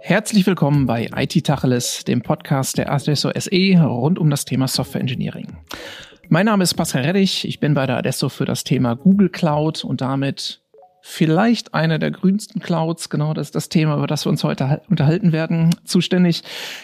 Herzlich willkommen bei IT Tacheles, dem Podcast der Adesso SE rund um das Thema Software Engineering. Mein Name ist Pascal Reddich, ich bin bei der Adesso für das Thema Google Cloud und damit vielleicht eine der grünsten Clouds, genau das ist das Thema, über das wir uns heute unterhalten werden, zuständig.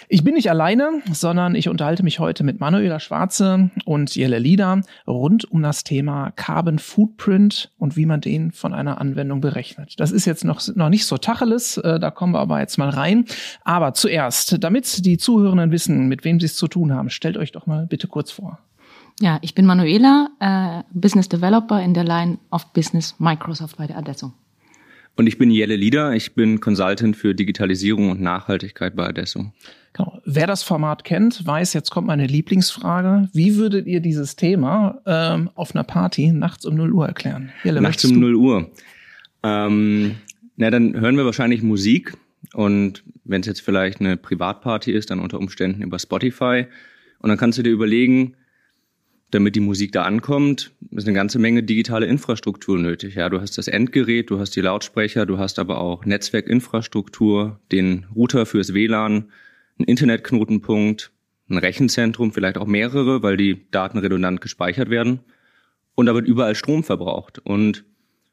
Ich bin nicht alleine, sondern ich unterhalte mich heute mit Manuela Schwarze und Jelle Lieder rund um das Thema Carbon Footprint und wie man den von einer Anwendung berechnet. Das ist jetzt noch, noch nicht so Tacheles, äh, da kommen wir aber jetzt mal rein. Aber zuerst, damit die Zuhörenden wissen, mit wem sie es zu tun haben, stellt euch doch mal bitte kurz vor. Ja, ich bin Manuela, äh, Business Developer in der Line of Business Microsoft bei der Adesso. Und ich bin Jelle Lieder, ich bin Consultant für Digitalisierung und Nachhaltigkeit bei Adesso. Genau. Wer das Format kennt, weiß, jetzt kommt meine Lieblingsfrage. Wie würdet ihr dieses Thema ähm, auf einer Party nachts um 0 Uhr erklären? Jelle, nachts um 0 Uhr. Ähm, na, dann hören wir wahrscheinlich Musik. Und wenn es jetzt vielleicht eine Privatparty ist, dann unter Umständen über Spotify. Und dann kannst du dir überlegen, damit die Musik da ankommt, ist eine ganze Menge digitale Infrastruktur nötig. Ja, du hast das Endgerät, du hast die Lautsprecher, du hast aber auch Netzwerkinfrastruktur, den Router fürs WLAN, einen Internetknotenpunkt, ein Rechenzentrum, vielleicht auch mehrere, weil die Daten redundant gespeichert werden. Und da wird überall Strom verbraucht. Und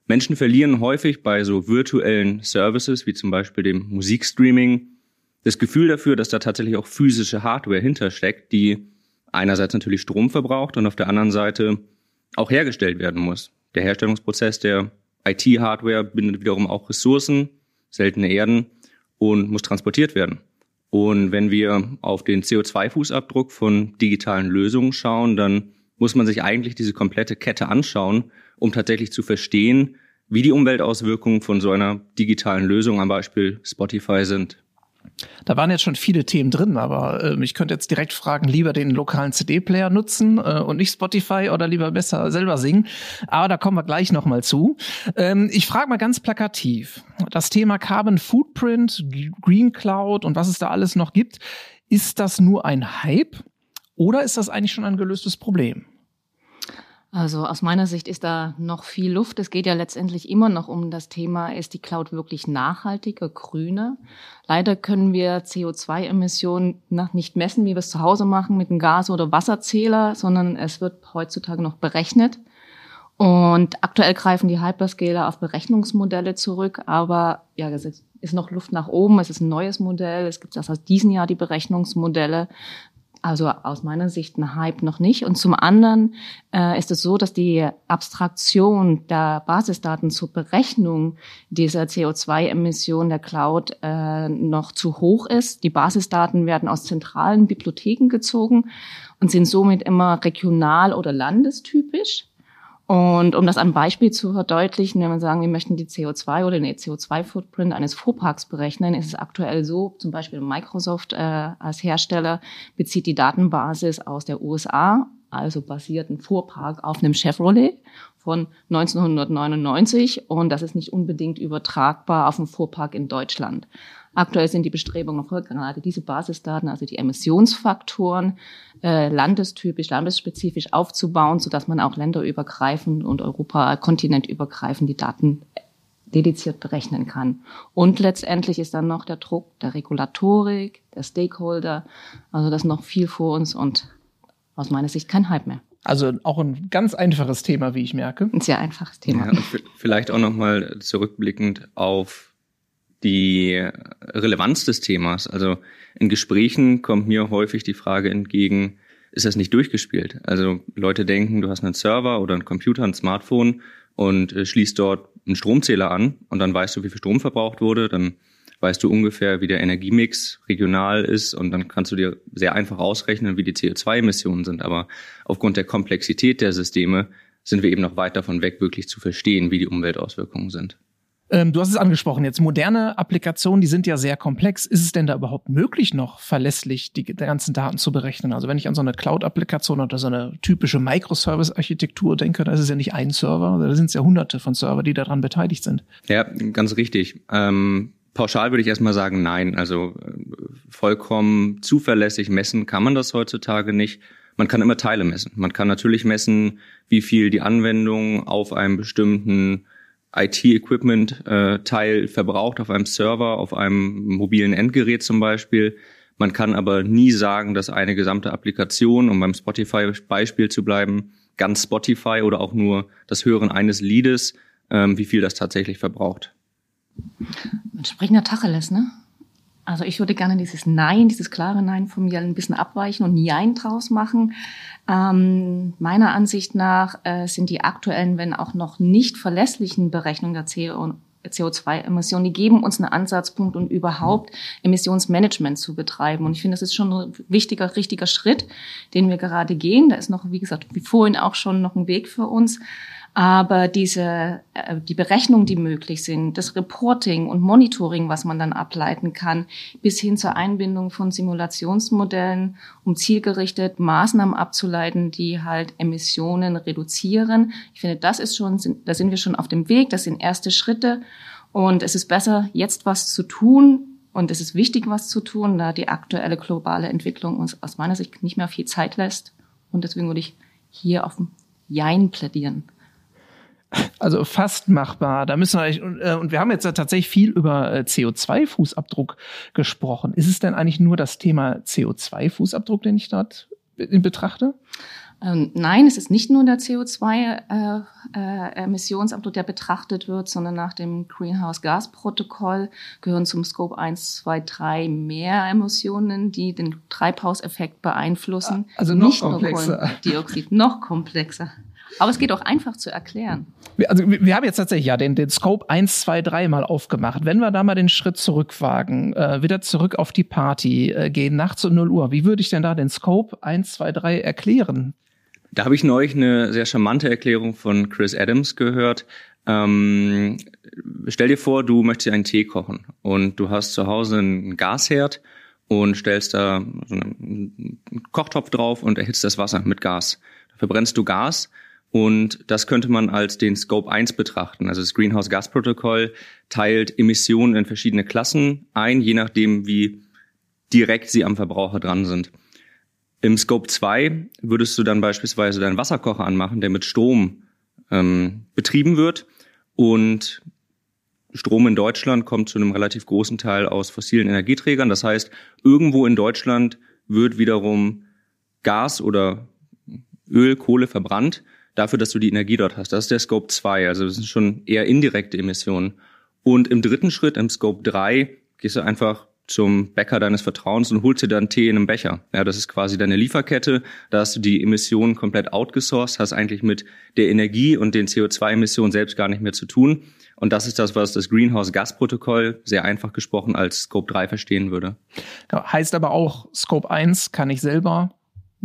Menschen verlieren häufig bei so virtuellen Services, wie zum Beispiel dem Musikstreaming, das Gefühl dafür, dass da tatsächlich auch physische Hardware hintersteckt, die einerseits natürlich Strom verbraucht und auf der anderen Seite auch hergestellt werden muss. Der Herstellungsprozess der IT-Hardware bindet wiederum auch Ressourcen, seltene Erden und muss transportiert werden. Und wenn wir auf den CO2-Fußabdruck von digitalen Lösungen schauen, dann muss man sich eigentlich diese komplette Kette anschauen, um tatsächlich zu verstehen, wie die Umweltauswirkungen von so einer digitalen Lösung am Beispiel Spotify sind. Da waren jetzt schon viele Themen drin, aber äh, ich könnte jetzt direkt fragen, lieber den lokalen CD-Player nutzen äh, und nicht Spotify oder lieber besser selber singen. Aber da kommen wir gleich nochmal zu. Ähm, ich frage mal ganz plakativ. Das Thema Carbon Footprint, Green Cloud und was es da alles noch gibt, ist das nur ein Hype oder ist das eigentlich schon ein gelöstes Problem? Also aus meiner Sicht ist da noch viel Luft. Es geht ja letztendlich immer noch um das Thema, ist die Cloud wirklich nachhaltiger, grüner? Leider können wir CO2-Emissionen nicht messen, wie wir es zu Hause machen mit einem Gas- oder Wasserzähler, sondern es wird heutzutage noch berechnet. Und aktuell greifen die Hyperscaler auf Berechnungsmodelle zurück, aber ja, es ist noch Luft nach oben. Es ist ein neues Modell. Es gibt erst aus diesem Jahr die Berechnungsmodelle. Also aus meiner Sicht ein Hype noch nicht. Und zum anderen äh, ist es so, dass die Abstraktion der Basisdaten zur Berechnung dieser CO2-Emission der Cloud äh, noch zu hoch ist. Die Basisdaten werden aus zentralen Bibliotheken gezogen und sind somit immer regional oder landestypisch. Und um das an Beispiel zu verdeutlichen, wenn wir sagen, wir möchten die CO2 oder den CO2-Footprint eines Fuhrparks berechnen, ist es aktuell so, zum Beispiel Microsoft äh, als Hersteller bezieht die Datenbasis aus der USA, also basiert ein Fuhrpark auf einem Chevrolet von 1999 und das ist nicht unbedingt übertragbar auf einen Fuhrpark in Deutschland. Aktuell sind die Bestrebungen noch gerade diese Basisdaten, also die Emissionsfaktoren, äh, landestypisch, landesspezifisch aufzubauen, sodass man auch länderübergreifend und Europa kontinentübergreifend die Daten dediziert berechnen kann. Und letztendlich ist dann noch der Druck der Regulatorik, der Stakeholder, also das ist noch viel vor uns und aus meiner Sicht kein Hype mehr. Also auch ein ganz einfaches Thema, wie ich merke. Ein sehr einfaches Thema. Ja, vielleicht auch nochmal zurückblickend auf die Relevanz des Themas. Also in Gesprächen kommt mir häufig die Frage entgegen, ist das nicht durchgespielt? Also Leute denken, du hast einen Server oder einen Computer, ein Smartphone und äh, schließt dort einen Stromzähler an und dann weißt du, wie viel Strom verbraucht wurde, dann weißt du ungefähr, wie der Energiemix regional ist und dann kannst du dir sehr einfach ausrechnen, wie die CO2-Emissionen sind. Aber aufgrund der Komplexität der Systeme sind wir eben noch weit davon weg, wirklich zu verstehen, wie die Umweltauswirkungen sind. Ähm, du hast es angesprochen jetzt. Moderne Applikationen, die sind ja sehr komplex. Ist es denn da überhaupt möglich, noch verlässlich die, ganzen Daten zu berechnen? Also wenn ich an so eine Cloud-Applikation oder so eine typische Microservice-Architektur denke, da ist es ja nicht ein Server, da sind es ja hunderte von Server, die daran beteiligt sind. Ja, ganz richtig. Ähm, pauschal würde ich erstmal sagen, nein. Also äh, vollkommen zuverlässig messen kann man das heutzutage nicht. Man kann immer Teile messen. Man kann natürlich messen, wie viel die Anwendung auf einem bestimmten IT-Equipment-Teil äh, verbraucht, auf einem Server, auf einem mobilen Endgerät zum Beispiel. Man kann aber nie sagen, dass eine gesamte Applikation, um beim Spotify-Beispiel zu bleiben, ganz Spotify oder auch nur das Hören eines Liedes, ähm, wie viel das tatsächlich verbraucht. Entsprechender Tacheles, ne? Also ich würde gerne dieses Nein, dieses klare Nein von mir ein bisschen abweichen und Nein draus machen. Ähm, meiner Ansicht nach äh, sind die aktuellen, wenn auch noch nicht verlässlichen Berechnungen der CO CO2-Emissionen, die geben uns einen Ansatzpunkt, um überhaupt Emissionsmanagement zu betreiben. Und ich finde, das ist schon ein wichtiger, richtiger Schritt, den wir gerade gehen. Da ist noch, wie gesagt, wie vorhin auch schon noch ein Weg für uns. Aber diese, äh, die Berechnungen, die möglich sind, das Reporting und Monitoring, was man dann ableiten kann, bis hin zur Einbindung von Simulationsmodellen, um zielgerichtet Maßnahmen abzuleiten, die halt Emissionen reduzieren. Ich finde, das ist schon, da sind wir schon auf dem Weg. Das sind erste Schritte. Und es ist besser, jetzt was zu tun, und es ist wichtig, was zu tun, da die aktuelle globale Entwicklung uns aus meiner Sicht nicht mehr viel Zeit lässt. Und deswegen würde ich hier auf Jein plädieren. Also fast machbar. Da müssen wir äh, und wir haben jetzt tatsächlich viel über äh, CO2-Fußabdruck gesprochen. Ist es denn eigentlich nur das Thema CO2-Fußabdruck, den ich dort betrachte? Ähm, nein, es ist nicht nur der CO2-Emissionsabdruck, äh, der betrachtet wird, sondern nach dem Greenhouse-Gas-Protokoll gehören zum Scope 1, 2, 3 mehr Emissionen, die den Treibhauseffekt beeinflussen. Also noch nicht komplexer. Nur Kohlendioxid, noch komplexer. Aber es geht auch einfach zu erklären. Also wir haben jetzt tatsächlich ja den, den Scope 1, 2, 3 mal aufgemacht. Wenn wir da mal den Schritt zurückwagen, äh, wieder zurück auf die Party äh, gehen, nachts um 0 Uhr, wie würde ich denn da den Scope 1, 2, 3 erklären? Da habe ich neulich eine sehr charmante Erklärung von Chris Adams gehört. Ähm, stell dir vor, du möchtest einen Tee kochen und du hast zu Hause einen Gasherd und stellst da so einen Kochtopf drauf und erhitzt das Wasser mit Gas. Da verbrennst du Gas und das könnte man als den Scope 1 betrachten. Also das Greenhouse Gas Protokoll teilt Emissionen in verschiedene Klassen ein, je nachdem, wie direkt sie am Verbraucher dran sind. Im Scope 2 würdest du dann beispielsweise deinen Wasserkocher anmachen, der mit Strom ähm, betrieben wird. Und Strom in Deutschland kommt zu einem relativ großen Teil aus fossilen Energieträgern. Das heißt, irgendwo in Deutschland wird wiederum Gas oder Öl, Kohle verbrannt dafür, dass du die Energie dort hast. Das ist der Scope 2, also das sind schon eher indirekte Emissionen. Und im dritten Schritt, im Scope 3, gehst du einfach zum Bäcker deines Vertrauens und holst dir dann Tee in einem Becher. Ja, das ist quasi deine Lieferkette. Da hast du die Emissionen komplett outgesourced, hast eigentlich mit der Energie und den CO2-Emissionen selbst gar nicht mehr zu tun. Und das ist das, was das Greenhouse-Gas-Protokoll sehr einfach gesprochen als Scope 3 verstehen würde. Heißt aber auch, Scope 1 kann ich selber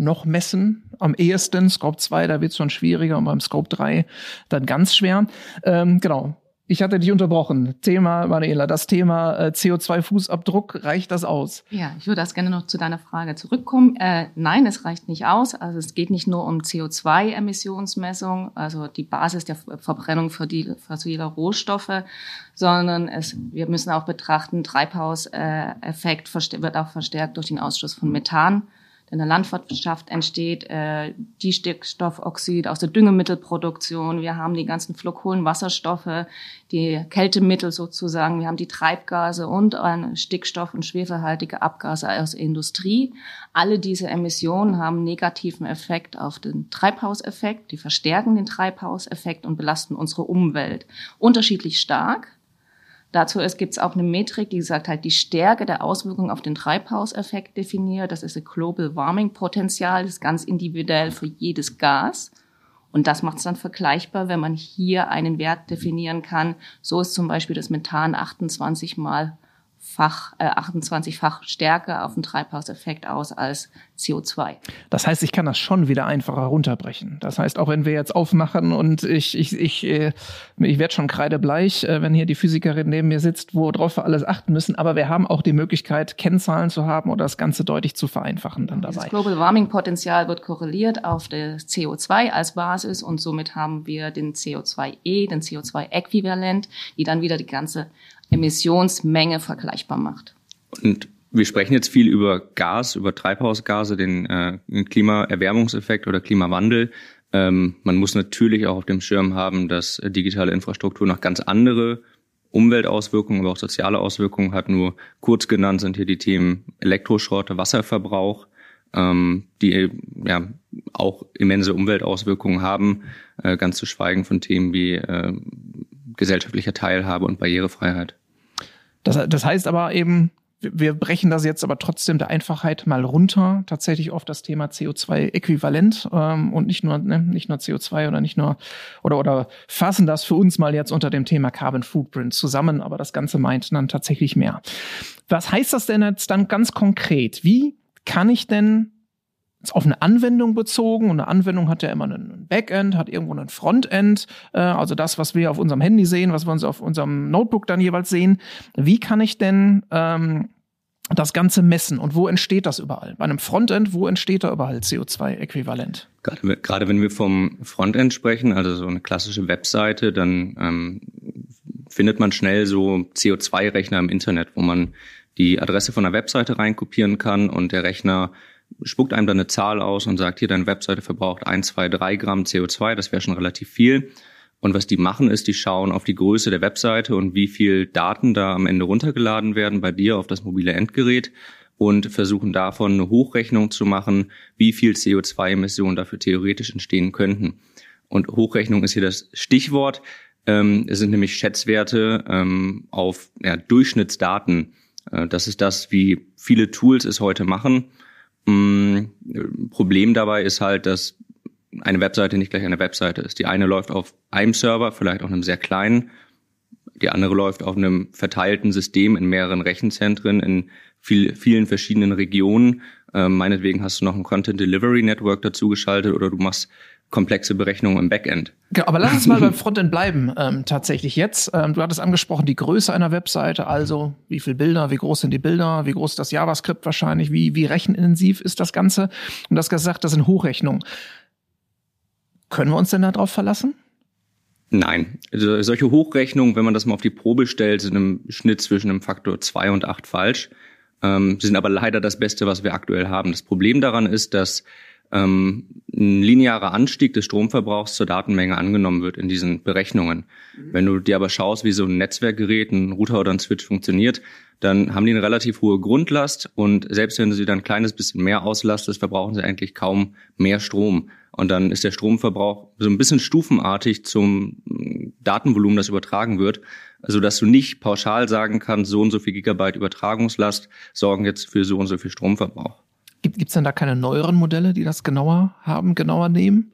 noch messen. Am ehesten, Scope 2, da wird es schon schwieriger und beim Scope 3 dann ganz schwer. Ähm, genau. Ich hatte dich unterbrochen. Thema, Manuela, das Thema äh, CO2-Fußabdruck, reicht das aus? Ja, ich würde das gerne noch zu deiner Frage zurückkommen. Äh, nein, es reicht nicht aus. Also es geht nicht nur um CO2-Emissionsmessung, also die Basis der Verbrennung fossiler Rohstoffe, sondern es, wir müssen auch betrachten, Treibhauseffekt wird auch verstärkt durch den Ausstoß von Methan in der Landwirtschaft entsteht, äh, die Stickstoffoxid aus der Düngemittelproduktion, wir haben die ganzen Flokkohlenwasserstoffe, die Kältemittel sozusagen, wir haben die Treibgase und äh, Stickstoff- und schwefelhaltige Abgase aus der Industrie. Alle diese Emissionen haben negativen Effekt auf den Treibhauseffekt, die verstärken den Treibhauseffekt und belasten unsere Umwelt unterschiedlich stark. Dazu gibt es auch eine Metrik, die sagt halt die Stärke der Auswirkungen auf den Treibhauseffekt definiert. Das ist ein Global Warming Potenzial, das ist ganz individuell für jedes Gas. Und das macht es dann vergleichbar, wenn man hier einen Wert definieren kann. So ist zum Beispiel das Methan 28 mal Fach, äh, 28-fach stärker auf den Treibhauseffekt aus als CO2. Das heißt, ich kann das schon wieder einfacher runterbrechen. Das heißt, auch wenn wir jetzt aufmachen und ich, ich, ich, äh, ich werde schon kreidebleich, äh, wenn hier die Physikerin neben mir sitzt, worauf wir alles achten müssen, aber wir haben auch die Möglichkeit, Kennzahlen zu haben oder das Ganze deutlich zu vereinfachen dann dabei. Das Global Warming Potenzial wird korreliert auf das CO2 als Basis und somit haben wir den CO2e, den CO2-Äquivalent, die dann wieder die ganze Emissionsmenge vergleichbar macht. Und wir sprechen jetzt viel über Gas, über Treibhausgase, den äh, Klimaerwärmungseffekt oder Klimawandel. Ähm, man muss natürlich auch auf dem Schirm haben, dass digitale Infrastruktur noch ganz andere Umweltauswirkungen, aber auch soziale Auswirkungen hat. Nur kurz genannt sind hier die Themen Elektroschrott, Wasserverbrauch, ähm, die ja auch immense Umweltauswirkungen haben, äh, ganz zu schweigen von Themen wie äh, gesellschaftlicher Teilhabe und Barrierefreiheit. Das, das heißt aber eben, wir brechen das jetzt aber trotzdem der Einfachheit mal runter, tatsächlich auf das Thema CO2-Äquivalent ähm, und nicht nur ne, nicht nur CO2 oder nicht nur oder oder fassen das für uns mal jetzt unter dem Thema Carbon Footprint zusammen, aber das Ganze meint dann tatsächlich mehr. Was heißt das denn jetzt dann ganz konkret? Wie kann ich denn auf eine Anwendung bezogen und eine Anwendung hat ja immer einen Backend, hat irgendwo einen Frontend, äh, also das, was wir auf unserem Handy sehen, was wir uns auf unserem Notebook dann jeweils sehen. Wie kann ich denn ähm, das Ganze messen und wo entsteht das überall? Bei einem Frontend, wo entsteht da überall CO2-Äquivalent? Gerade, gerade wenn wir vom Frontend sprechen, also so eine klassische Webseite, dann ähm, findet man schnell so CO2-Rechner im Internet, wo man die Adresse von einer Webseite reinkopieren kann und der Rechner spuckt einem dann eine Zahl aus und sagt, hier, deine Webseite verbraucht ein, zwei, drei Gramm CO2, das wäre schon relativ viel. Und was die machen, ist, die schauen auf die Größe der Webseite und wie viel Daten da am Ende runtergeladen werden bei dir auf das mobile Endgerät und versuchen davon eine Hochrechnung zu machen, wie viel CO2-Emissionen dafür theoretisch entstehen könnten. Und Hochrechnung ist hier das Stichwort. Ähm, es sind nämlich Schätzwerte ähm, auf Durchschnittsdaten. Äh, das ist das, wie viele Tools es heute machen. Mm, Problem dabei ist halt, dass eine Webseite nicht gleich eine Webseite ist. Die eine läuft auf einem Server, vielleicht auf einem sehr kleinen, die andere läuft auf einem verteilten System in mehreren Rechenzentren in viel, vielen verschiedenen Regionen. Ähm, meinetwegen hast du noch ein Content Delivery Network dazu geschaltet oder du machst komplexe Berechnungen im Backend. Genau, aber lass uns mal beim Frontend bleiben, ähm, tatsächlich jetzt. Ähm, du hattest angesprochen, die Größe einer Webseite, also wie viele Bilder, wie groß sind die Bilder, wie groß ist das JavaScript wahrscheinlich, wie, wie rechenintensiv ist das Ganze. Und das gesagt, das sind Hochrechnungen. Können wir uns denn darauf verlassen? Nein. Also solche Hochrechnungen, wenn man das mal auf die Probe stellt, sind im Schnitt zwischen einem Faktor zwei und acht falsch. Ähm, sind aber leider das Beste, was wir aktuell haben. Das Problem daran ist, dass ähm, ein linearer Anstieg des Stromverbrauchs zur Datenmenge angenommen wird in diesen Berechnungen. Mhm. Wenn du dir aber schaust, wie so ein Netzwerkgerät, ein Router oder ein Switch funktioniert, dann haben die eine relativ hohe Grundlast und selbst wenn du sie dann ein kleines bisschen mehr auslastest, verbrauchen sie eigentlich kaum mehr Strom. Und dann ist der Stromverbrauch so ein bisschen stufenartig zum mm, Datenvolumen, das übertragen wird, also dass du nicht pauschal sagen kannst, so und so viel Gigabyte Übertragungslast sorgen jetzt für so und so viel Stromverbrauch. Gibt es denn da keine neueren Modelle, die das genauer haben, genauer nehmen?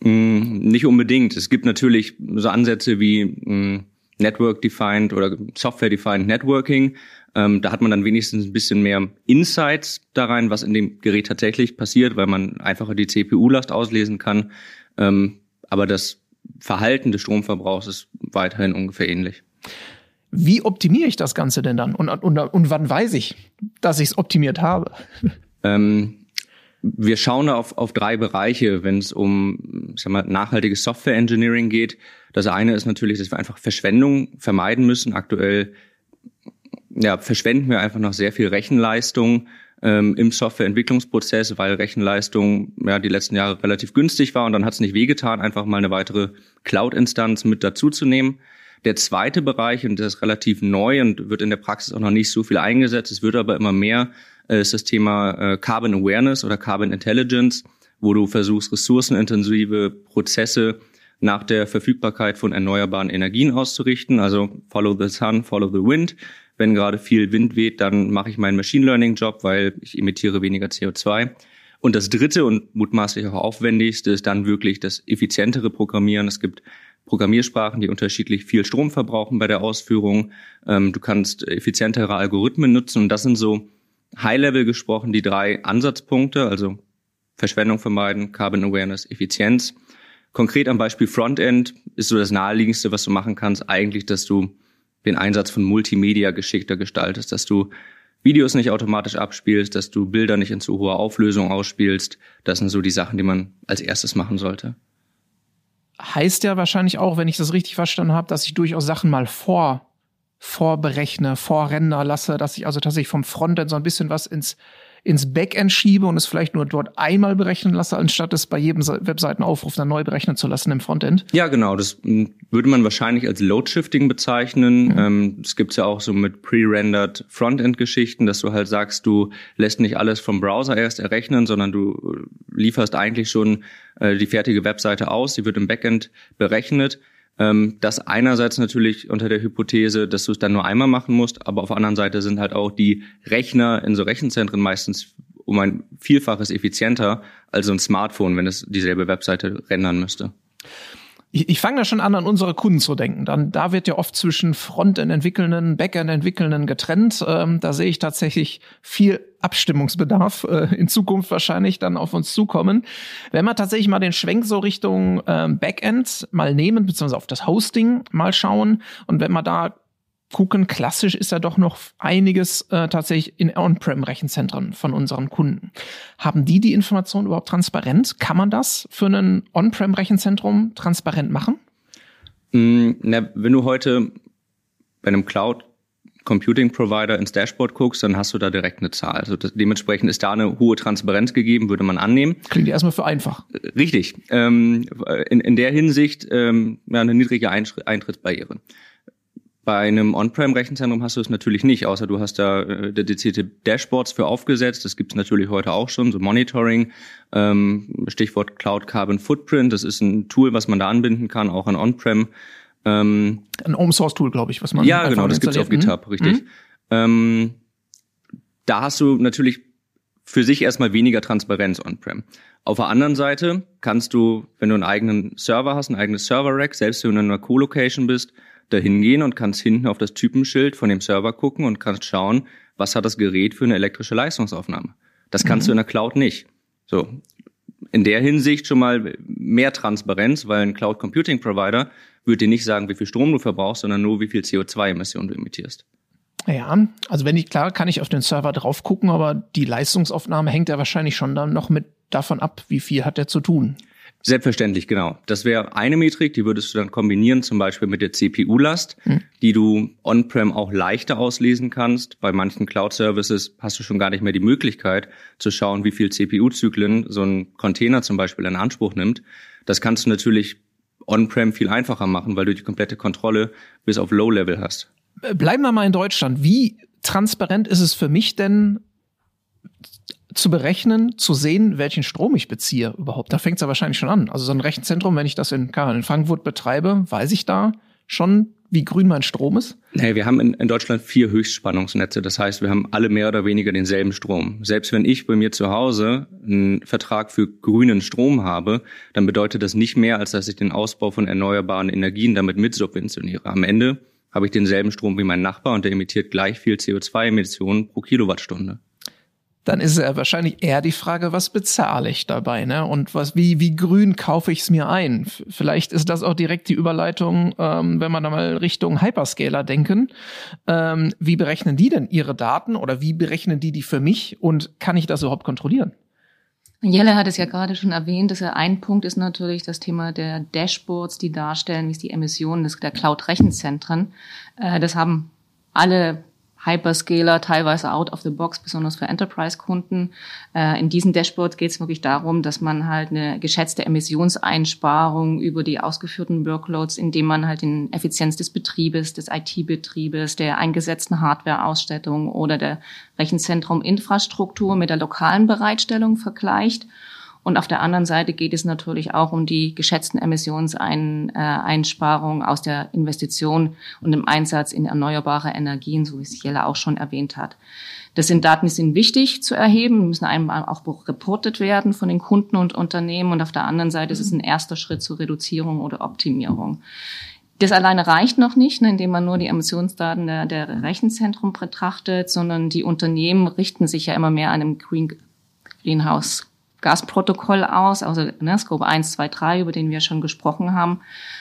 Mm, nicht unbedingt. Es gibt natürlich so Ansätze wie mm, Network-Defined oder Software-Defined Networking. Ähm, da hat man dann wenigstens ein bisschen mehr Insights da rein, was in dem Gerät tatsächlich passiert, weil man einfacher die CPU-Last auslesen kann. Ähm, aber das Verhalten des Stromverbrauchs ist weiterhin ungefähr ähnlich. Wie optimiere ich das Ganze denn dann? Und, und, und wann weiß ich, dass ich es optimiert habe? Ähm, wir schauen auf, auf drei Bereiche, wenn es um ich sag mal, nachhaltiges Software Engineering geht. Das eine ist natürlich, dass wir einfach Verschwendung vermeiden müssen. Aktuell ja, verschwenden wir einfach noch sehr viel Rechenleistung ähm, im Softwareentwicklungsprozess, weil Rechenleistung ja die letzten Jahre relativ günstig war und dann hat es nicht wehgetan, einfach mal eine weitere Cloud-Instanz mit dazuzunehmen. Der zweite Bereich, und das ist relativ neu und wird in der Praxis auch noch nicht so viel eingesetzt, es wird aber immer mehr, äh, ist das Thema äh, Carbon Awareness oder Carbon Intelligence, wo du versuchst, ressourcenintensive Prozesse nach der Verfügbarkeit von erneuerbaren Energien auszurichten. Also follow the sun, follow the wind. Wenn gerade viel Wind weht, dann mache ich meinen Machine Learning Job, weil ich emittiere weniger CO2. Und das dritte und mutmaßlich auch aufwendigste ist dann wirklich das effizientere Programmieren. Es gibt Programmiersprachen, die unterschiedlich viel Strom verbrauchen bei der Ausführung. Ähm, du kannst effizientere Algorithmen nutzen und das sind so High-Level gesprochen die drei Ansatzpunkte, also Verschwendung vermeiden, Carbon Awareness, Effizienz. Konkret am Beispiel Frontend ist so das naheliegendste, was du machen kannst, eigentlich, dass du den Einsatz von Multimedia geschickter gestaltest, dass du Videos nicht automatisch abspielst, dass du Bilder nicht in zu hoher Auflösung ausspielst. Das sind so die Sachen, die man als erstes machen sollte. Heißt ja wahrscheinlich auch, wenn ich das richtig verstanden habe, dass ich durchaus Sachen mal vor vorberechne, vorrender lasse, dass ich also tatsächlich vom Frontend so ein bisschen was ins ins Backend schiebe und es vielleicht nur dort einmal berechnen lasse, anstatt es bei jedem Webseitenaufruf dann neu berechnen zu lassen im Frontend? Ja, genau. Das hm, würde man wahrscheinlich als Load-Shifting bezeichnen. Mhm. Ähm, es gibt's ja auch so mit pre-rendered Frontend-Geschichten, dass du halt sagst, du lässt nicht alles vom Browser erst errechnen, sondern du lieferst eigentlich schon äh, die fertige Webseite aus, die wird im Backend berechnet. Ähm, das einerseits natürlich unter der Hypothese, dass du es dann nur einmal machen musst, aber auf der anderen Seite sind halt auch die Rechner in so Rechenzentren meistens um ein Vielfaches effizienter als so ein Smartphone, wenn es dieselbe Webseite rendern müsste ich, ich fange da schon an, an unsere Kunden zu denken. Dann, da wird ja oft zwischen Frontend-Entwickelnden, Backend-Entwickelnden getrennt. Ähm, da sehe ich tatsächlich viel Abstimmungsbedarf äh, in Zukunft wahrscheinlich dann auf uns zukommen. Wenn wir tatsächlich mal den Schwenk so Richtung ähm, Backend mal nehmen, beziehungsweise auf das Hosting mal schauen und wenn man da gucken, klassisch ist ja doch noch einiges äh, tatsächlich in On-Prem-Rechenzentren von unseren Kunden. Haben die die Information überhaupt transparent? Kann man das für ein On-Prem-Rechenzentrum transparent machen? Mm, na, wenn du heute bei einem Cloud Computing Provider ins Dashboard guckst, dann hast du da direkt eine Zahl. Also das, dementsprechend ist da eine hohe Transparenz gegeben, würde man annehmen. Klingt erstmal für einfach. Richtig. Ähm, in, in der Hinsicht ähm, ja, eine niedrige Eintrittsbarriere. Bei einem On-Prem-Rechenzentrum hast du es natürlich nicht, außer du hast da äh, dedizierte Dashboards für aufgesetzt. Das gibt es natürlich heute auch schon, so Monitoring. Ähm, Stichwort Cloud Carbon Footprint. Das ist ein Tool, was man da anbinden kann, auch an On-Prem. Ähm, ein Open-Source-Tool, glaube ich, was man Ja, genau, das gibt's auf GitHub, mhm. richtig. Mhm. Ähm, da hast du natürlich für sich erstmal weniger Transparenz on-prem. Auf der anderen Seite kannst du, wenn du einen eigenen Server hast, ein eigenes Server-Rack, selbst wenn du in einer Co-Location bist, da hingehen und kannst hinten auf das Typenschild von dem Server gucken und kannst schauen, was hat das Gerät für eine elektrische Leistungsaufnahme. Das kannst mhm. du in der Cloud nicht. So. In der Hinsicht schon mal mehr Transparenz, weil ein Cloud Computing Provider würde dir nicht sagen, wie viel Strom du verbrauchst, sondern nur, wie viel CO2-Emissionen du emittierst. Ja, also wenn ich, klar, kann ich auf den Server drauf gucken, aber die Leistungsaufnahme hängt ja wahrscheinlich schon dann noch mit davon ab, wie viel hat der zu tun. Selbstverständlich, genau. Das wäre eine Metrik, die würdest du dann kombinieren, zum Beispiel mit der CPU-Last, hm. die du on-prem auch leichter auslesen kannst. Bei manchen Cloud-Services hast du schon gar nicht mehr die Möglichkeit zu schauen, wie viel CPU-Zyklen so ein Container zum Beispiel in Anspruch nimmt. Das kannst du natürlich on-prem viel einfacher machen, weil du die komplette Kontrolle bis auf Low-Level hast. Bleiben wir mal in Deutschland. Wie transparent ist es für mich denn, zu berechnen, zu sehen, welchen Strom ich beziehe überhaupt. Da fängt es ja wahrscheinlich schon an. Also so ein Rechenzentrum, wenn ich das in, in Frankfurt betreibe, weiß ich da schon, wie grün mein Strom ist? Nee, wir haben in, in, Deutschland vier Höchstspannungsnetze. Das heißt, wir haben alle mehr oder weniger denselben Strom. Selbst wenn ich bei mir zu Hause einen Vertrag für grünen Strom habe, dann bedeutet das nicht mehr, als dass ich den Ausbau von erneuerbaren Energien damit mitsubventioniere. Am Ende habe ich denselben Strom wie mein Nachbar und der emittiert gleich viel CO2-Emissionen pro Kilowattstunde dann ist ja wahrscheinlich eher die Frage, was bezahle ich dabei, ne? Und was, wie, wie grün kaufe ich es mir ein? Vielleicht ist das auch direkt die Überleitung, ähm, wenn wir da mal Richtung Hyperscaler denken. Ähm, wie berechnen die denn ihre Daten oder wie berechnen die die für mich und kann ich das überhaupt kontrollieren? Jelle hat es ja gerade schon erwähnt, dass ein Punkt ist natürlich das Thema der Dashboards, die darstellen, wie es die Emissionen des, der Cloud-Rechenzentren. Äh, das haben alle Hyperscaler, teilweise out of the box, besonders für Enterprise-Kunden. Äh, in diesen Dashboards geht es wirklich darum, dass man halt eine geschätzte Emissionseinsparung über die ausgeführten Workloads, indem man halt den Effizienz des Betriebes, des IT-Betriebes, der eingesetzten Hardware-Ausstattung oder der Rechenzentrum-Infrastruktur mit der lokalen Bereitstellung vergleicht und auf der anderen Seite geht es natürlich auch um die geschätzten Emissionseinsparungen aus der Investition und dem Einsatz in erneuerbare Energien, so wie es Jelle auch schon erwähnt hat. Das sind Daten, die sind wichtig zu erheben, müssen einmal auch reportet werden von den Kunden und Unternehmen. Und auf der anderen Seite ist es ein erster Schritt zur Reduzierung oder Optimierung. Das alleine reicht noch nicht, ne, indem man nur die Emissionsdaten der, der Rechenzentrum betrachtet, sondern die Unternehmen richten sich ja immer mehr an dem Green, Greenhouse Gasprotokoll aus, also ne, Scope 1, 2, 3, über den wir schon gesprochen haben,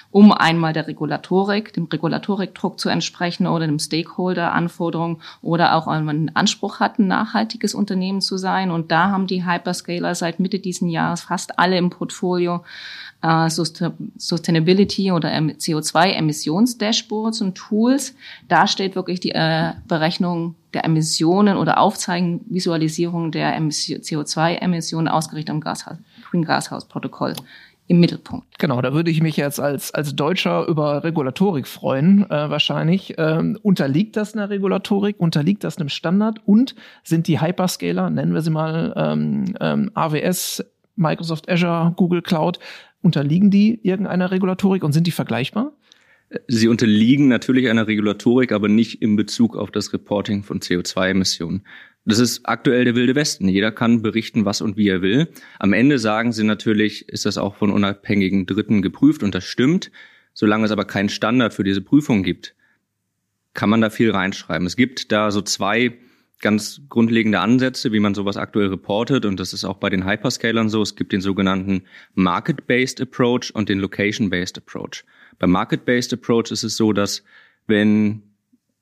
um einmal der Regulatorik, dem Regulatorikdruck zu entsprechen oder dem Stakeholder-Anforderungen oder auch einen Anspruch hat, ein nachhaltiges Unternehmen zu sein. Und da haben die Hyperscaler seit Mitte diesen Jahres fast alle im Portfolio äh, Sustainability oder CO2-Emissionsdashboards und Tools. Da steht wirklich die äh, Berechnung der Emissionen oder Aufzeigen, Visualisierung der CO2-Emissionen ausgerichtet am Gashaus, Green Gashouse Protokoll im Mittelpunkt. Genau, da würde ich mich jetzt als, als Deutscher über Regulatorik freuen, äh, wahrscheinlich. Ähm, unterliegt das einer Regulatorik? Unterliegt das einem Standard? Und sind die Hyperscaler, nennen wir sie mal ähm, ähm, AWS, Microsoft Azure, Google Cloud, unterliegen die irgendeiner Regulatorik und sind die vergleichbar? Sie unterliegen natürlich einer Regulatorik, aber nicht in Bezug auf das Reporting von CO2-Emissionen. Das ist aktuell der wilde Westen. Jeder kann berichten, was und wie er will. Am Ende sagen sie natürlich, ist das auch von unabhängigen Dritten geprüft und das stimmt. Solange es aber keinen Standard für diese Prüfung gibt, kann man da viel reinschreiben. Es gibt da so zwei ganz grundlegende Ansätze, wie man sowas aktuell reportet. Und das ist auch bei den Hyperscalern so. Es gibt den sogenannten Market-Based Approach und den Location-Based Approach. Beim Market-Based Approach ist es so, dass wenn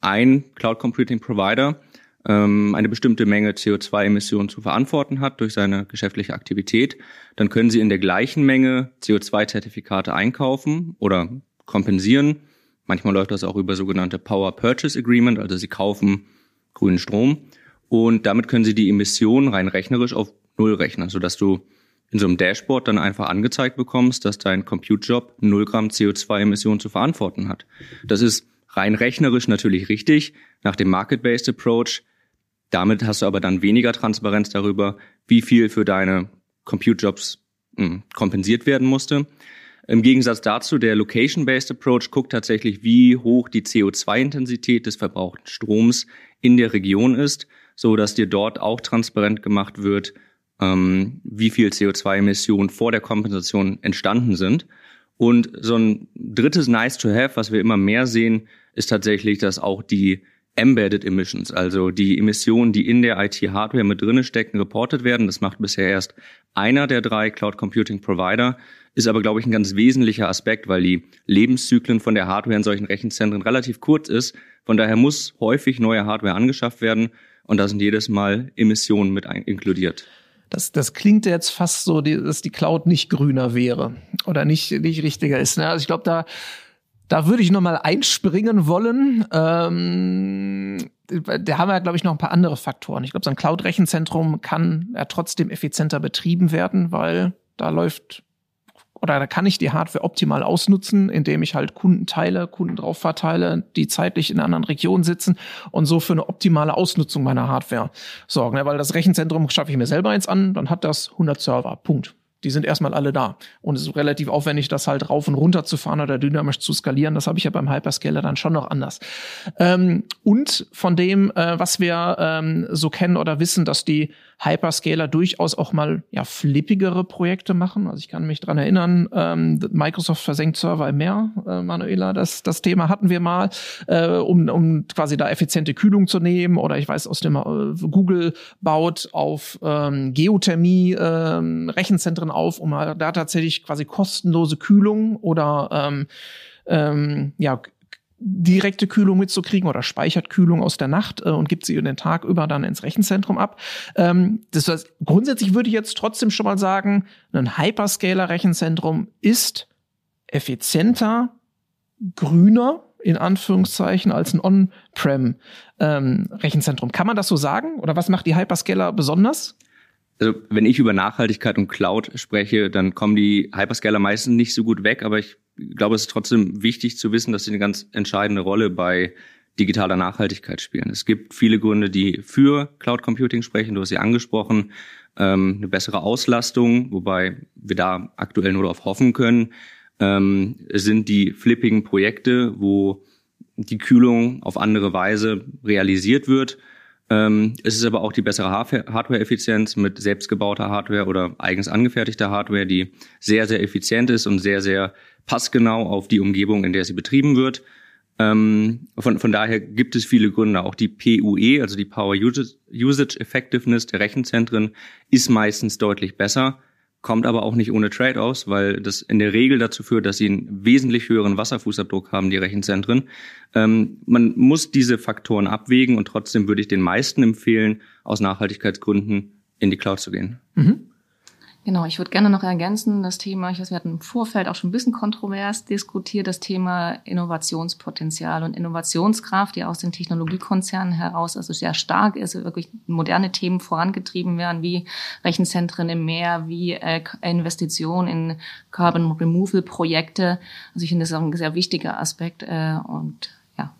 ein Cloud Computing Provider ähm, eine bestimmte Menge CO2-Emissionen zu verantworten hat durch seine geschäftliche Aktivität, dann können sie in der gleichen Menge CO2-Zertifikate einkaufen oder kompensieren. Manchmal läuft das auch über sogenannte Power Purchase Agreement, also sie kaufen grünen Strom. Und damit können Sie die Emissionen rein rechnerisch auf Null rechnen, sodass du in so einem Dashboard dann einfach angezeigt bekommst, dass dein Compute-Job 0 Gramm CO2-Emissionen zu verantworten hat. Das ist rein rechnerisch natürlich richtig nach dem Market-Based Approach. Damit hast du aber dann weniger Transparenz darüber, wie viel für deine Compute-Jobs hm, kompensiert werden musste. Im Gegensatz dazu, der Location-Based Approach guckt tatsächlich, wie hoch die CO2-Intensität des verbrauchten Stroms in der Region ist, so dass dir dort auch transparent gemacht wird, ähm, wie viel CO2-Emissionen vor der Kompensation entstanden sind. Und so ein drittes Nice to Have, was wir immer mehr sehen, ist tatsächlich, dass auch die Embedded Emissions, also die Emissionen, die in der IT-Hardware mit drinne stecken, reportet werden. Das macht bisher erst einer der drei Cloud Computing Provider, ist aber, glaube ich, ein ganz wesentlicher Aspekt, weil die Lebenszyklen von der Hardware in solchen Rechenzentren relativ kurz ist. Von daher muss häufig neue Hardware angeschafft werden und da sind jedes Mal Emissionen mit inkludiert. Das, das klingt jetzt fast so, dass die Cloud nicht grüner wäre oder nicht, nicht richtiger ist. Ne? Also ich glaube, da, da würde ich noch mal einspringen wollen. Ähm, da haben wir, glaube ich, noch ein paar andere Faktoren. Ich glaube, so ein Cloud-Rechenzentrum kann ja trotzdem effizienter betrieben werden, weil da läuft oder da kann ich die Hardware optimal ausnutzen, indem ich halt Kunden teile, Kunden drauf verteile, die zeitlich in anderen Regionen sitzen und so für eine optimale Ausnutzung meiner Hardware sorgen. Ja, weil das Rechenzentrum schaffe ich mir selber eins an, dann hat das 100 Server. Punkt die sind erstmal alle da. Und es ist relativ aufwendig, das halt rauf und runter zu fahren oder dynamisch zu skalieren. Das habe ich ja beim Hyperscaler dann schon noch anders. Ähm, und von dem, äh, was wir ähm, so kennen oder wissen, dass die Hyperscaler durchaus auch mal ja flippigere Projekte machen. Also ich kann mich dran erinnern, ähm, Microsoft versenkt Server im Meer, äh, Manuela, das, das Thema hatten wir mal, äh, um, um quasi da effiziente Kühlung zu nehmen. Oder ich weiß aus dem äh, Google baut auf ähm, Geothermie ähm, Rechenzentren auf, um da tatsächlich quasi kostenlose Kühlung oder ähm, ähm, ja, direkte Kühlung mitzukriegen oder speichert Kühlung aus der Nacht äh, und gibt sie den Tag über dann ins Rechenzentrum ab. Ähm, das heißt, grundsätzlich würde ich jetzt trotzdem schon mal sagen, ein Hyperscaler-Rechenzentrum ist effizienter, grüner in Anführungszeichen als ein On-Prem-Rechenzentrum. Ähm, Kann man das so sagen? Oder was macht die Hyperscaler besonders? Also wenn ich über Nachhaltigkeit und Cloud spreche, dann kommen die Hyperscaler meistens nicht so gut weg, aber ich glaube, es ist trotzdem wichtig zu wissen, dass sie eine ganz entscheidende Rolle bei digitaler Nachhaltigkeit spielen. Es gibt viele Gründe, die für Cloud Computing sprechen. Du hast sie angesprochen. Ähm, eine bessere Auslastung, wobei wir da aktuell nur darauf hoffen können, ähm, sind die flippigen Projekte, wo die Kühlung auf andere Weise realisiert wird. Ähm, es ist aber auch die bessere Hardware-Effizienz mit selbstgebauter Hardware oder eigens angefertigter Hardware, die sehr, sehr effizient ist und sehr, sehr passgenau auf die Umgebung, in der sie betrieben wird. Ähm, von, von daher gibt es viele Gründe. Auch die PUE, also die Power Usage Effectiveness der Rechenzentren, ist meistens deutlich besser, kommt aber auch nicht ohne Trade-offs, weil das in der Regel dazu führt, dass sie einen wesentlich höheren Wasserfußabdruck haben, die Rechenzentren. Ähm, man muss diese Faktoren abwägen und trotzdem würde ich den meisten empfehlen, aus Nachhaltigkeitsgründen in die Cloud zu gehen. Mhm. Genau, ich würde gerne noch ergänzen, das Thema, ich weiß, wir hatten im Vorfeld auch schon ein bisschen kontrovers diskutiert, das Thema Innovationspotenzial und Innovationskraft, die aus den Technologiekonzernen heraus also sehr stark ist, wirklich moderne Themen vorangetrieben werden, wie Rechenzentren im Meer, wie äh, Investitionen in Carbon Removal Projekte. Also ich finde, das auch ein sehr wichtiger Aspekt äh, und ja,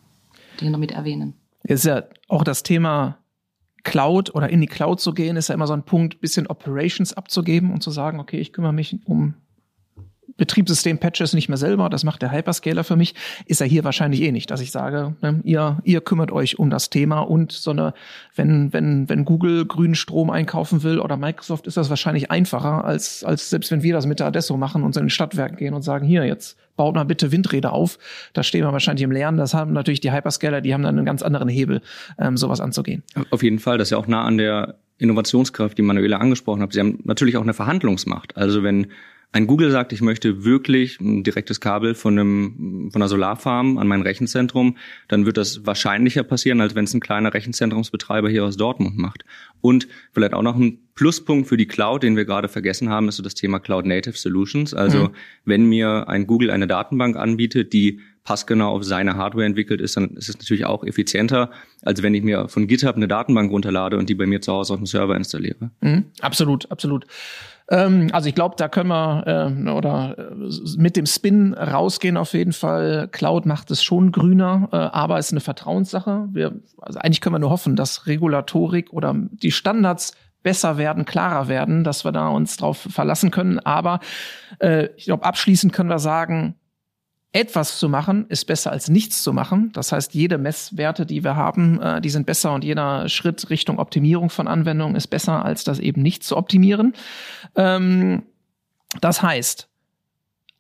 den noch mit erwähnen. Ist ja auch das Thema Cloud oder in die Cloud zu gehen, ist ja immer so ein Punkt, bisschen Operations abzugeben und zu sagen, okay, ich kümmere mich um Betriebssystem-Patches nicht mehr selber, das macht der Hyperscaler für mich, ist er hier wahrscheinlich eh nicht, dass ich sage, ne, ihr, ihr kümmert euch um das Thema und so eine, wenn, wenn, wenn Google grünen Strom einkaufen will oder Microsoft, ist das wahrscheinlich einfacher, als, als selbst wenn wir das mit der Adesso machen und so in den Stadtwerken gehen und sagen, hier, jetzt baut mal bitte Windräder auf. Da stehen wir wahrscheinlich im Lernen. Das haben natürlich die Hyperscaler, die haben dann einen ganz anderen Hebel, ähm, sowas anzugehen. Auf jeden Fall, das ist ja auch nah an der Innovationskraft, die Manuela angesprochen hat. Sie haben natürlich auch eine Verhandlungsmacht. Also wenn ein Google sagt, ich möchte wirklich ein direktes Kabel von, einem, von einer Solarfarm an mein Rechenzentrum, dann wird das wahrscheinlicher passieren, als wenn es ein kleiner Rechenzentrumsbetreiber hier aus Dortmund macht. Und vielleicht auch noch ein Pluspunkt für die Cloud, den wir gerade vergessen haben, ist so das Thema Cloud Native Solutions. Also mhm. wenn mir ein Google eine Datenbank anbietet, die passgenau auf seine Hardware entwickelt ist, dann ist es natürlich auch effizienter, als wenn ich mir von GitHub eine Datenbank runterlade und die bei mir zu Hause auf dem Server installiere. Mhm. Absolut, absolut. Ähm, also ich glaube, da können wir äh, oder äh, mit dem Spin rausgehen auf jeden Fall. Cloud macht es schon grüner, äh, aber ist eine Vertrauenssache. Wir, also eigentlich können wir nur hoffen, dass Regulatorik oder die Standards besser werden, klarer werden, dass wir da uns drauf verlassen können. Aber äh, ich glaube, abschließend können wir sagen, etwas zu machen ist besser als nichts zu machen. Das heißt, jede Messwerte, die wir haben, äh, die sind besser und jeder Schritt Richtung Optimierung von Anwendungen ist besser, als das eben nicht zu optimieren. Ähm, das heißt,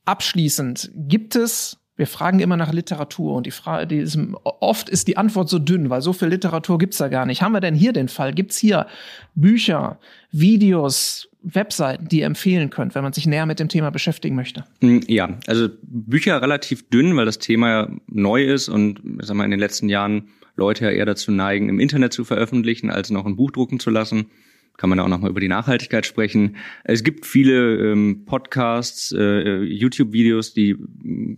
abschließend gibt es wir fragen immer nach Literatur und die Frage, die ist, oft ist die Antwort so dünn, weil so viel Literatur gibt's da gar nicht. Haben wir denn hier den Fall? Gibt's hier Bücher, Videos, Webseiten, die ihr empfehlen könnt, wenn man sich näher mit dem Thema beschäftigen möchte? Hm, ja, also Bücher relativ dünn, weil das Thema neu ist und ich sag mal, in den letzten Jahren Leute ja eher dazu neigen, im Internet zu veröffentlichen, als noch ein Buch drucken zu lassen. Kann man auch nochmal über die Nachhaltigkeit sprechen. Es gibt viele ähm, Podcasts, äh, YouTube-Videos, die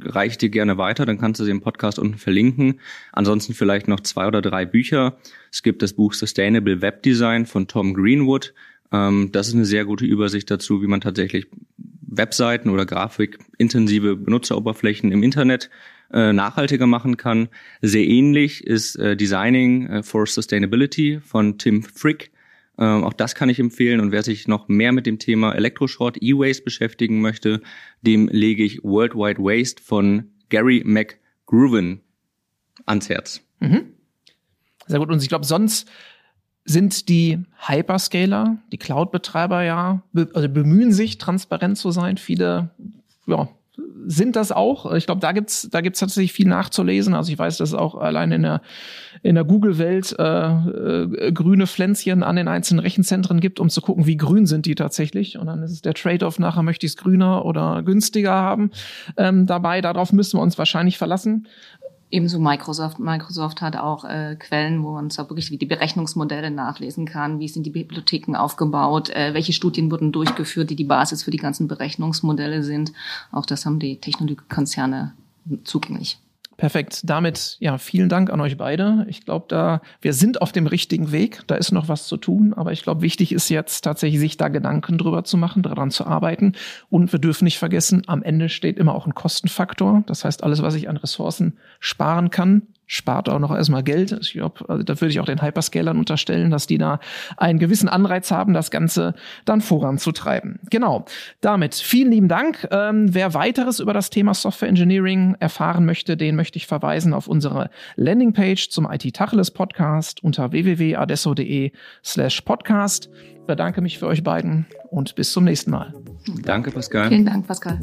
reiche ich dir gerne weiter, dann kannst du sie im Podcast unten verlinken. Ansonsten vielleicht noch zwei oder drei Bücher. Es gibt das Buch Sustainable Web Design von Tom Greenwood ähm, das ist eine sehr gute Übersicht dazu, wie man tatsächlich Webseiten oder grafikintensive Benutzeroberflächen im Internet äh, nachhaltiger machen kann. Sehr ähnlich ist äh, Designing äh, for Sustainability von Tim Frick. Ähm, auch das kann ich empfehlen. Und wer sich noch mehr mit dem Thema Elektroschrott, E-Waste beschäftigen möchte, dem lege ich Worldwide Waste von Gary McGruven ans Herz. Mhm. Sehr gut. Und ich glaube, sonst sind die Hyperscaler, die Cloud-Betreiber ja, also bemühen sich, transparent zu sein. Viele, ja, sind das auch. Ich glaube, da gibt's da gibt's tatsächlich viel nachzulesen. Also ich weiß, dass es auch allein in der in der Google-Welt äh, äh, grüne Pflänzchen an den einzelnen Rechenzentren gibt, um zu gucken, wie grün sind die tatsächlich. Und dann ist es der Trade-off nachher, möchte ich es grüner oder günstiger haben. Ähm, dabei, darauf müssen wir uns wahrscheinlich verlassen. Ebenso Microsoft. Microsoft hat auch äh, Quellen, wo man zwar wirklich die Berechnungsmodelle nachlesen kann, wie sind die Bibliotheken aufgebaut, äh, welche Studien wurden durchgeführt, die die Basis für die ganzen Berechnungsmodelle sind. Auch das haben die Technologiekonzerne zugänglich. Perfekt. Damit ja vielen Dank an euch beide. Ich glaube, da wir sind auf dem richtigen Weg. Da ist noch was zu tun, aber ich glaube, wichtig ist jetzt tatsächlich sich da Gedanken drüber zu machen, daran zu arbeiten. Und wir dürfen nicht vergessen, am Ende steht immer auch ein Kostenfaktor. Das heißt, alles, was ich an Ressourcen sparen kann, spart auch noch erstmal Geld. Ich glaube, also da würde ich auch den Hyperscalern unterstellen, dass die da einen gewissen Anreiz haben, das Ganze dann voranzutreiben. Genau. Damit vielen lieben Dank. Ähm, wer weiteres über das Thema Software Engineering erfahren möchte, den möchte ich verweisen auf unsere Landingpage zum IT Tacheles Podcast unter www.adesso.de slash podcast. Ich bedanke mich für euch beiden und bis zum nächsten Mal. Danke, Pascal. Vielen Dank, Pascal.